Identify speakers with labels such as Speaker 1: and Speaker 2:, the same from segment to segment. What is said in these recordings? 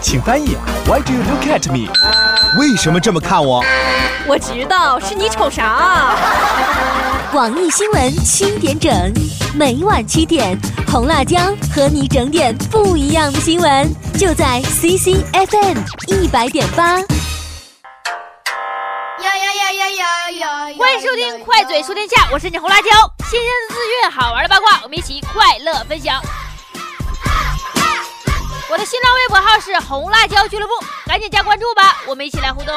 Speaker 1: 请翻译。Why do you look at me？为什么这么看我？
Speaker 2: 我知道是你瞅啥。
Speaker 3: 广义新闻七点整，每晚七点，红辣椒和你整点不一样的新闻，就在 CCFM 一百点八。
Speaker 4: 呀呀呀呀呀呀！
Speaker 5: 欢迎收听《快嘴说天下》，我是你红辣椒，新鲜的资讯，好玩的八卦，我们一起快乐分享。我的新浪微博号是红辣椒俱乐部，赶紧加关注吧，我们一起来互动。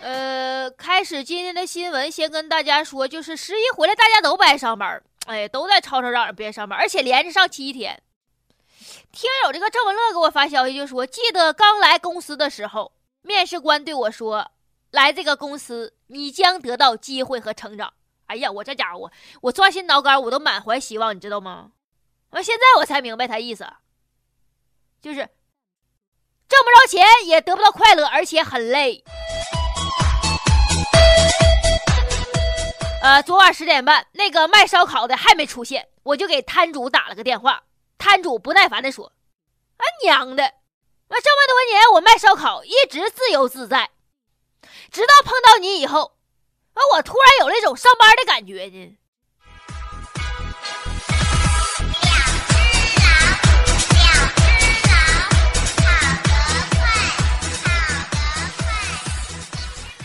Speaker 5: 呃，开始今天的新闻，先跟大家说，就是十一回来，大家都不爱上班，哎，都在吵吵嚷嚷不爱上班，而且连着上七天。听友这个郑文乐给我发消息就说，记得刚来公司的时候，面试官对我说，来这个公司，你将得到机会和成长。哎呀，我这家伙，我抓心挠肝，我都满怀希望，你知道吗？完，现在我才明白他意思，就是挣不着钱，也得不到快乐，而且很累。呃，昨晚十点半，那个卖烧烤的还没出现，我就给摊主打了个电话。摊主不耐烦地说：“啊娘的，那这么多年我卖烧烤一直自由自在，直到碰到你以后。”啊！我突然有了一种上班的感觉呢。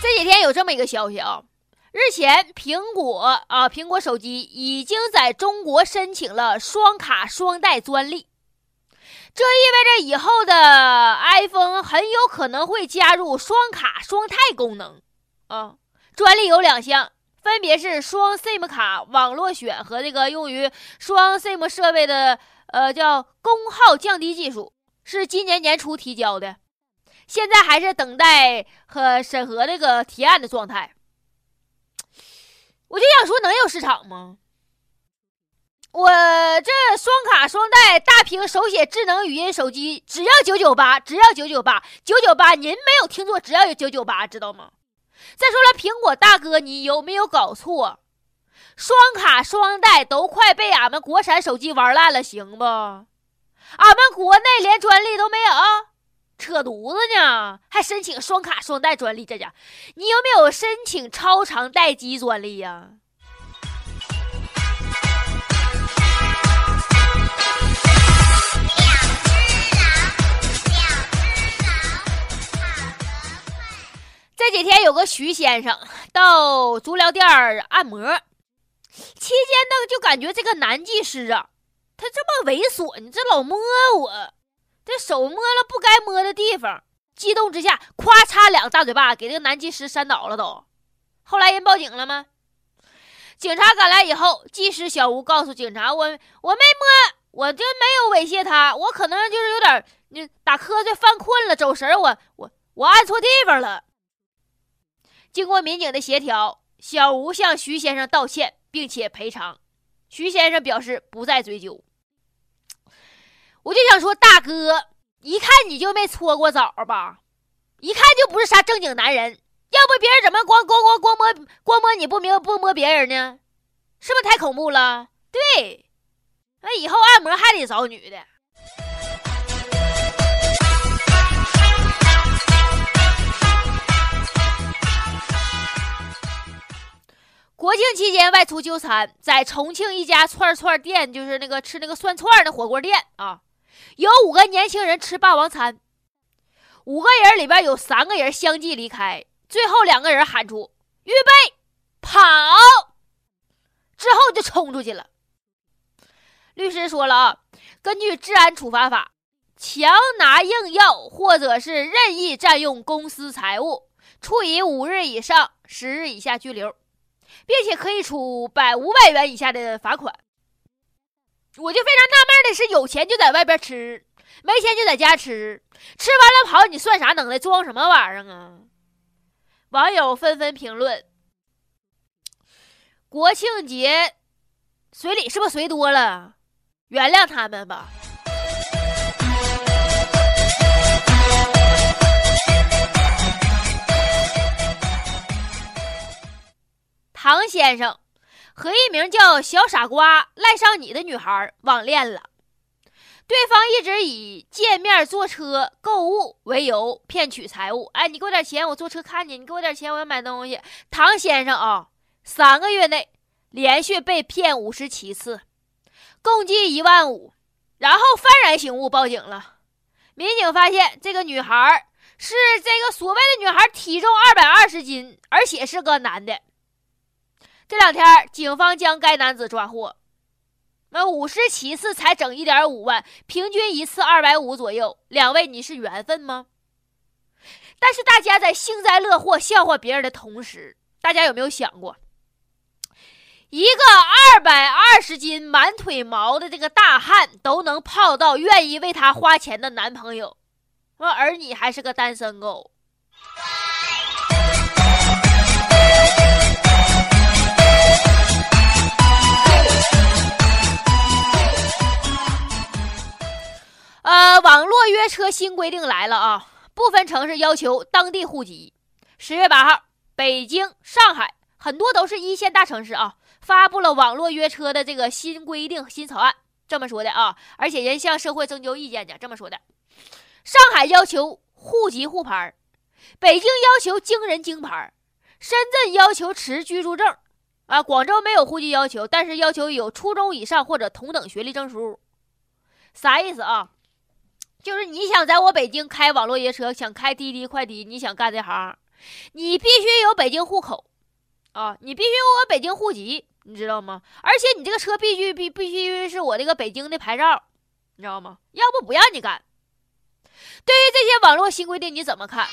Speaker 5: 这几天有这么一个消息啊，日前苹果啊，苹果手机已经在中国申请了双卡双待专利，这意味着以后的 iPhone 很有可能会加入双卡双待功能啊。专利有两项，分别是双 SIM 卡网络选和这个用于双 SIM 设备的，呃，叫功耗降低技术，是今年年初提交的，现在还是等待和审核这个提案的状态。我就想说，能有市场吗？我这双卡双待大屏手写智能语音手机只要九九八，只要九九八，九九八，您没有听错，只要有九九八，知道吗？再说了，苹果大哥，你有没有搞错？双卡双待都快被俺们国产手机玩烂了，行不？俺们国内连专利都没有，扯犊子呢！还申请双卡双待专利，这家，你有没有申请超长待机专利呀？这几天有个徐先生到足疗店按摩，期间呢就感觉这个男技师啊，他这么猥琐，你这老摸我，这手摸了不该摸的地方，激动之下，咵嚓两个大嘴巴给这个男技师扇倒了都。后来人报警了吗？警察赶来以后，技师小吴告诉警察：“我我没摸，我就没有猥亵他，我可能就是有点你打瞌睡犯困了，走神我我我按错地方了。”经过民警的协调，小吴向徐先生道歉，并且赔偿。徐先生表示不再追究。我就想说，大哥，一看你就没搓过澡吧？一看就不是啥正经男人。要不别人怎么光光光光摸光摸你不明不摸别人呢？是不是太恐怖了？对，那以后按摩还得找女的。国庆期间外出就餐，在重庆一家串串店，就是那个吃那个涮串的火锅店啊，有五个年轻人吃霸王餐，五个人里边有三个人相继离开，最后两个人喊出“预备跑”，之后就冲出去了。律师说了啊，根据治安处罚法，强拿硬要或者是任意占用公司财物，处以五日以上十日以下拘留。并且可以处百五百元以下的罚款。我就非常纳闷的是，有钱就在外边吃，没钱就在家吃，吃完了跑，你算啥能耐？装什么玩意儿啊？网友纷纷评论：国庆节随礼是不是随多了？原谅他们吧。唐先生和一名叫小傻瓜赖上你的女孩网恋了。对方一直以见面坐车购物为由骗取财物。哎，你给我点钱，我坐车看你。你给我点钱，我要买东西。唐先生啊，三个月内连续被骗五十七次，共计一万五，然后幡然醒悟，报警了。民警发现这个女孩是这个所谓的女孩，体重二百二十斤，而且是个男的。这两天，警方将该男子抓获。那五十七次才整一点五万，平均一次二百五左右。两位，你是缘分吗？但是大家在幸灾乐祸、笑话别人的同时，大家有没有想过，一个二百二十斤、满腿毛的这个大汉都能泡到愿意为他花钱的男朋友，而你还是个单身狗？呃，网络约车新规定来了啊！部分城市要求当地户籍。十月八号，北京、上海很多都是一线大城市啊，发布了网络约车的这个新规定新草案。这么说的啊，而且人向社会征求意见讲这么说的：上海要求户籍沪牌，北京要求京人京牌，深圳要求持居住证，啊，广州没有户籍要求，但是要求有初中以上或者同等学历证书。啥意思啊？就是你想在我北京开网络约车，想开滴滴快滴，你想干这行，你必须有北京户口，啊，你必须有我北京户籍，你知道吗？而且你这个车必须必必须是我这个北京的牌照，你知道吗？要不不让你干。对于这些网络新规定，你怎么看？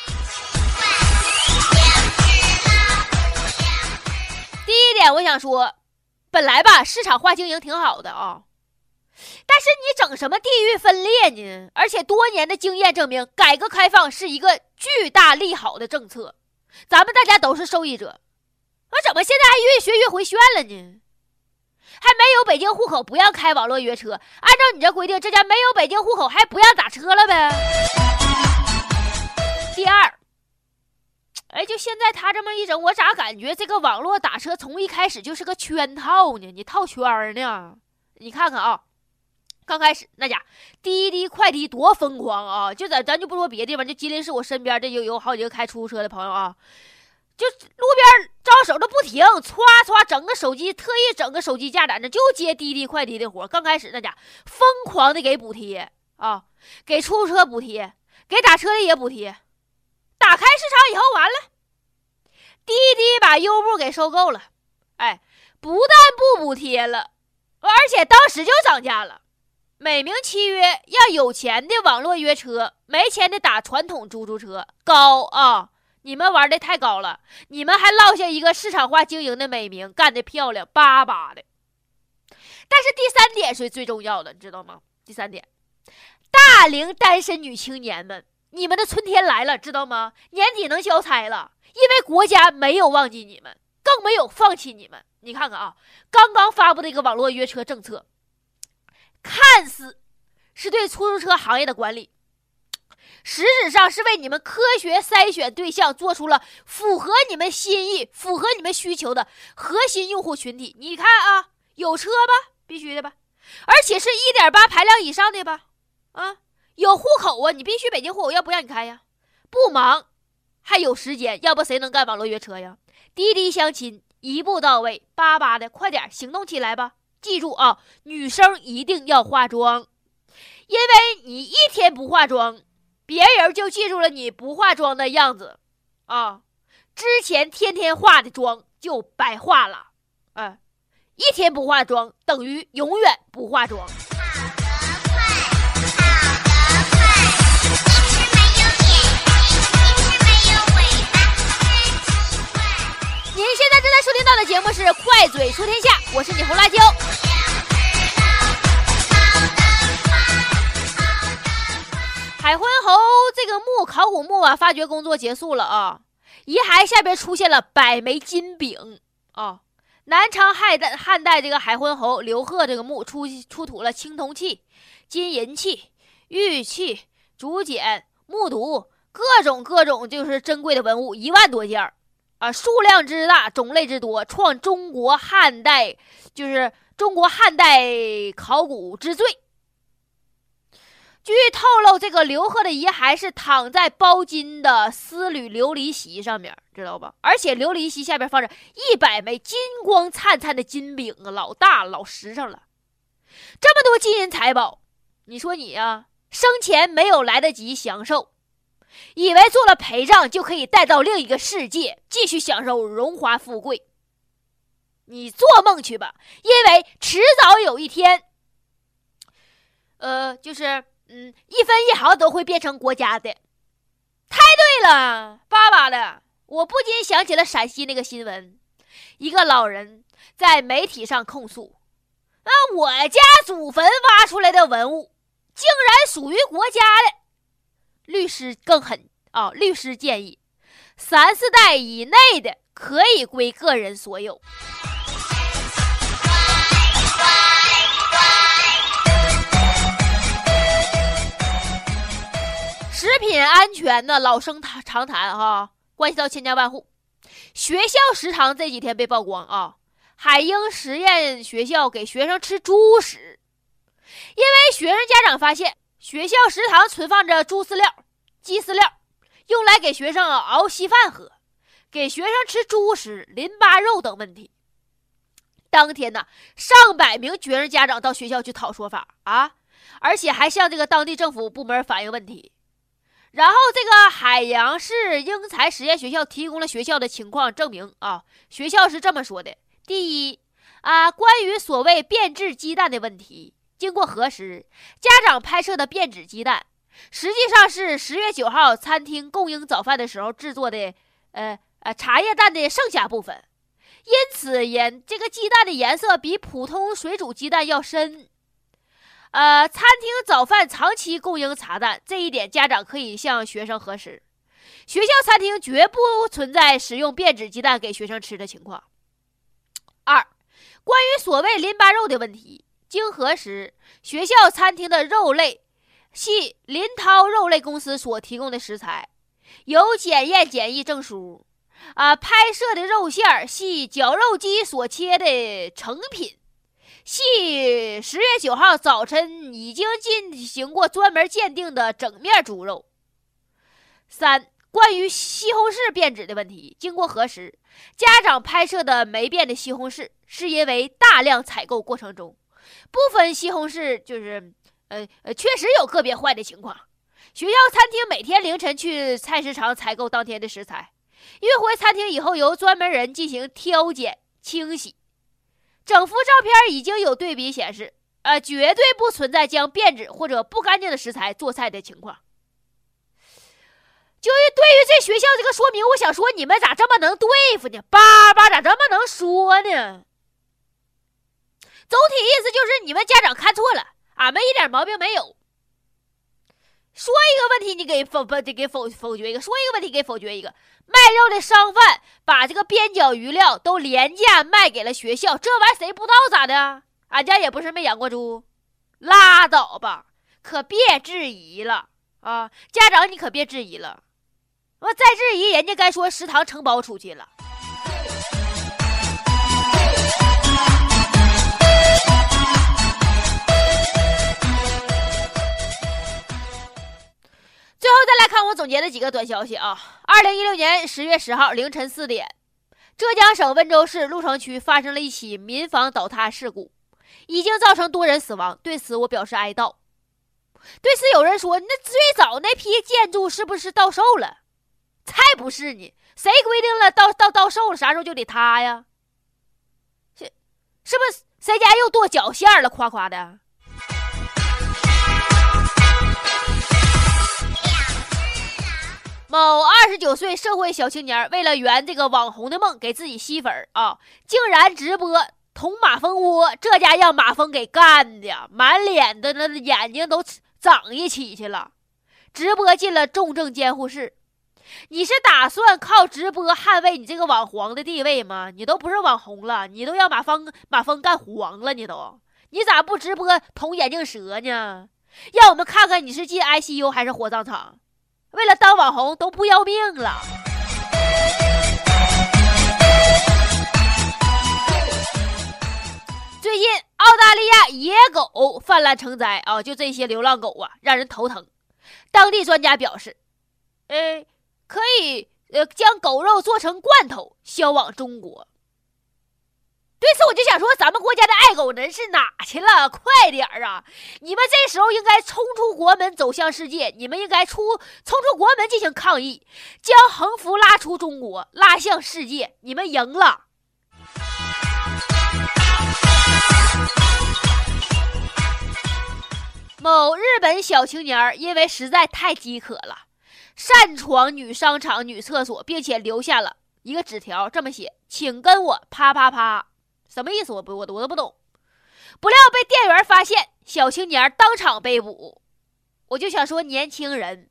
Speaker 5: 第一点，我想说，本来吧，市场化经营挺好的啊。但是你整什么地域分裂呢？而且多年的经验证明，改革开放是一个巨大利好的政策，咱们大家都是受益者。那怎么现在还越学越回旋了呢？还没有北京户口不让开网络约车，按照你这规定，这家没有北京户口还不让打车了呗？第二，哎，就现在他这么一整，我咋感觉这个网络打车从一开始就是个圈套呢？你套圈呢？你看看啊。刚开始那家滴滴快滴多疯狂啊！就在咱就不说别的地方，就吉林市我身边这有有好几个开出租车的朋友啊，就路边招手都不停，歘歘整个手机，特意整个手机架在那就接滴滴快滴的活。刚开始那家疯狂的给补贴啊，给出租车补贴，给打车的也补贴。打开市场以后完了，滴滴把优步给收购了，哎，不但不补贴了，而且当时就涨价了。美名其曰要有钱的网络约车，没钱的打传统出租车，高啊！你们玩的太高了，你们还落下一个市场化经营的美名，干得漂亮巴巴的。但是第三点是最重要的，你知道吗？第三点，大龄单身女青年们，你们的春天来了，知道吗？年底能交差了，因为国家没有忘记你们，更没有放弃你们。你看看啊，刚刚发布的一个网络约车政策。看似是对出租车行业的管理，实质上是为你们科学筛选对象做出了符合你们心意、符合你们需求的核心用户群体。你看啊，有车吧，必须的吧，而且是一点八排量以上的吧，啊，有户口啊，你必须北京户口，要不让你开呀。不忙，还有时间，要不谁能干网络约车呀？滴滴相亲，一步到位，巴巴的，快点行动起来吧。记住啊，女生一定要化妆，因为你一天不化妆，别人就记住了你不化妆的样子，啊，之前天天化的妆就白化了，哎，一天不化妆等于永远不化妆。您现在正在收听到的节目是《快嘴说天下》，我是你红辣椒。海昏侯这个墓考古墓啊，发掘工作结束了啊，遗骸下边出现了百枚金饼啊。南昌汉代汉代这个海昏侯刘贺这个墓出出土了青铜器、金银器、玉器、竹简、木牍，各种各种就是珍贵的文物一万多件儿。啊，数量之大，种类之多，创中国汉代就是中国汉代考古之最。据透露，这个刘贺的遗骸是躺在包金的丝缕琉璃席上面，知道吧？而且琉璃席下边放着一百枚金光灿灿的金饼啊，老大老实诚了。这么多金银财宝，你说你呀，生前没有来得及享受，以为做了陪葬就可以带到另一个世界继续享受荣华富贵。你做梦去吧，因为迟早有一天，呃，就是。嗯，一分一毫都会变成国家的，太对了，爸爸的。我不禁想起了陕西那个新闻，一个老人在媒体上控诉：那，我家祖坟挖出来的文物，竟然属于国家的。律师更狠啊！律师建议，三四代以内的可以归个人所有。食品安全呢，老生常谈哈，关系到千家万户。学校食堂这几天被曝光啊，海鹰实验学校给学生吃猪食，因为学生家长发现学校食堂存放着猪饲料、鸡饲料，用来给学生熬稀饭喝，给学生吃猪食、淋巴肉等问题。当天呢，上百名学生家长到学校去讨说法啊，而且还向这个当地政府部门反映问题。然后，这个海洋市英才实验学校提供了学校的情况证明啊，学校是这么说的：第一，啊，关于所谓变质鸡蛋的问题，经过核实，家长拍摄的变质鸡蛋实际上是十月九号餐厅供应早饭的时候制作的，呃呃，茶叶蛋的剩下部分，因此颜这个鸡蛋的颜色比普通水煮鸡蛋要深。呃，餐厅早饭长期供应茶蛋，这一点家长可以向学生核实。学校餐厅绝不存在使用变质鸡蛋给学生吃的情况。二，关于所谓淋巴肉的问题，经核实，学校餐厅的肉类系林涛肉类公司所提供的食材，有检验检疫证书。啊，拍摄的肉馅系绞肉机所切的成品。系十月九号早晨已经进行过专门鉴定的整面猪肉。三、关于西红柿变质的问题，经过核实，家长拍摄的没变的西红柿，是因为大量采购过程中，部分西红柿就是，呃呃，确实有个别坏的情况。学校餐厅每天凌晨去菜市场采购当天的食材，运回餐厅以后由专门人进行挑拣清洗。整幅照片已经有对比显示，呃，绝对不存在将变质或者不干净的食材做菜的情况。就是对于这学校这个说明，我想说，你们咋这么能对付呢？叭叭咋这么能说呢？总体意思就是你们家长看错了，俺们一点毛病没有。说一个问题，你给否不得给否否决一个；说一个问题，给否决一个。卖肉的商贩把这个边角余料都廉价卖给了学校，这玩意谁不知道咋的？俺家也不是没养过猪，拉倒吧，可别质疑了啊！家长你可别质疑了，我再质疑人家该说食堂承包出去了。后再来看我总结的几个短消息啊！二零一六年十月十号凌晨四点，浙江省温州市鹿城区发生了一起民房倒塌事故，已经造成多人死亡。对此我表示哀悼。对此有人说：“那最早那批建筑是不是到售了？”才不是呢！谁规定了到到到售了啥时候就得塌呀？是是不是谁家又剁脚线了？夸夸的。某二十九岁社会小青年为了圆这个网红的梦，给自己吸粉啊，竟然直播捅马蜂窝，这家让马蜂给干的，满脸的那眼睛都长一起去了。直播进了重症监护室。你是打算靠直播捍卫你这个网黄的地位吗？你都不是网红了，你都要马蜂马蜂干黄了，你都，你咋不直播捅眼镜蛇呢？让我们看看你是进 ICU 还是火葬场。为了当网红都不要命了。最近澳大利亚野狗泛滥成灾啊，就这些流浪狗啊，让人头疼。当地专家表示，呃，可以呃将狗肉做成罐头销往中国。对此，我就想说，咱们国家的爱狗人士哪去了？快点儿啊！你们这时候应该冲出国门，走向世界。你们应该出冲出国门进行抗议，将横幅拉出中国，拉向世界。你们赢了。某日本小青年因为实在太饥渴了，擅闯女商场、女厕所，并且留下了一个纸条，这么写：“请跟我啪啪啪。”什么意思？我不，我我都不懂。不料被店员发现，小青年当场被捕。我就想说，年轻人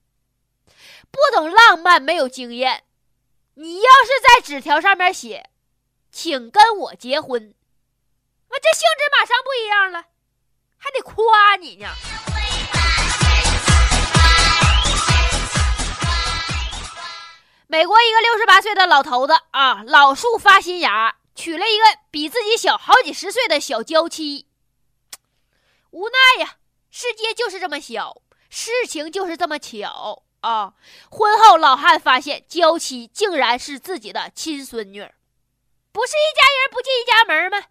Speaker 5: 不懂浪漫，没有经验。你要是在纸条上面写“请跟我结婚”，那这性质马上不一样了，还得夸你呢。美国一个六十八岁的老头子啊，老树发新芽。娶了一个比自己小好几十岁的小娇妻，无奈呀，世界就是这么小，事情就是这么巧啊！婚后，老汉发现娇妻竟然是自己的亲孙女，不是一家人不进一家门吗？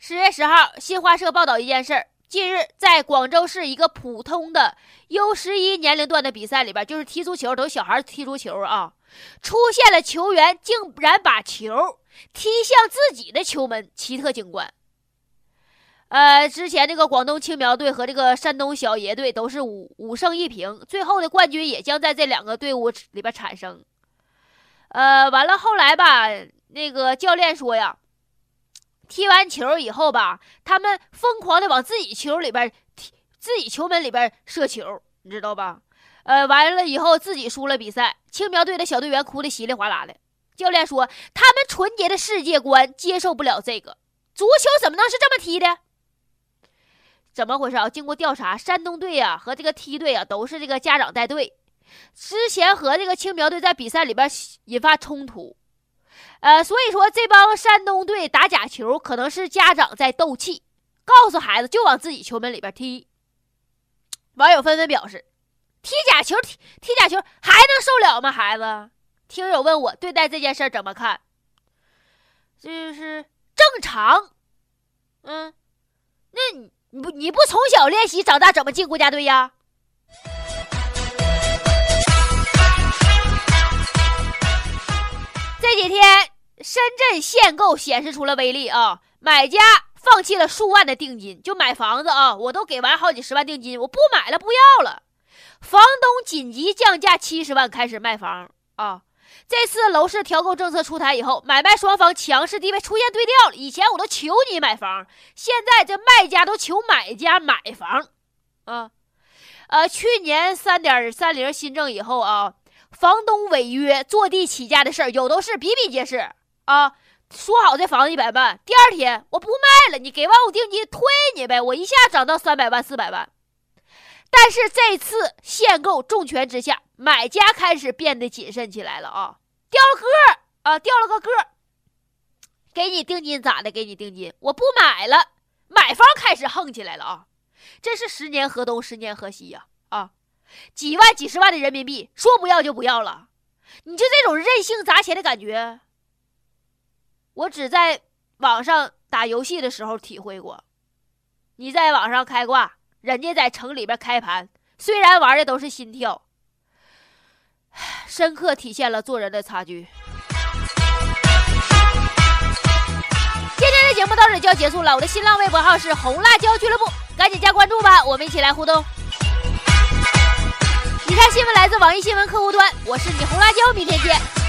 Speaker 5: 十月十号，新华社报道一件事儿。近日，在广州市一个普通的 U 十一年龄段的比赛里边，就是踢足球，都是小孩踢足球啊，出现了球员竟然把球踢向自己的球门，奇特景观。呃，之前这个广东青苗队和这个山东小爷队都是五五胜一平，最后的冠军也将在这两个队伍里边产生。呃，完了后来吧，那个教练说呀。踢完球以后吧，他们疯狂的往自己球里边踢，自己球门里边射球，你知道吧？呃，完了以后自己输了比赛，青苗队的小队员哭的稀里哗啦的。教练说，他们纯洁的世界观接受不了这个，足球怎么能是这么踢的？怎么回事啊？经过调查，山东队呀和这个梯队啊都是这个家长带队，之前和这个青苗队在比赛里边引发冲突。呃，所以说这帮山东队打假球，可能是家长在斗气，告诉孩子就往自己球门里边踢。网友纷纷表示，踢假球踢踢假球还能受了吗？孩子，听友问我对待这件事怎么看？就是正常。嗯，那你你不你不从小练习，长大怎么进国家队呀？这几天。深圳限购显示出了威力啊！买家放弃了数万的定金就买房子啊！我都给完好几十万定金，我不买了，不要了。房东紧急降价七十万开始卖房啊！这次楼市调控政策出台以后，买卖双方强势地位出现对调了。以前我都求你买房，现在这卖家都求买家买房啊！呃，去年三点三零新政以后啊，房东违约坐地起价的事儿有都是比比皆是。啊，说好这房子一百万，第二天我不卖了，你给完我定金退你呗，我一下涨到三百万、四百万。但是这次限购重拳之下，买家开始变得谨慎起来了啊，掉了个啊，掉了个个。给你定金咋的？给你定金，我不买了。买方开始横起来了啊，这是十年河东，十年河西呀啊，几万、几十万的人民币，说不要就不要了，你就这种任性砸钱的感觉。我只在网上打游戏的时候体会过，你在网上开挂，人家在城里边开盘，虽然玩的都是心跳，深刻体现了做人的差距。今天的节目到这里就要结束了，我的新浪微博号是红辣椒俱乐部，赶紧加关注吧，我们一起来互动。以上新闻来自网易新闻客户端，我是你红辣椒，明天见。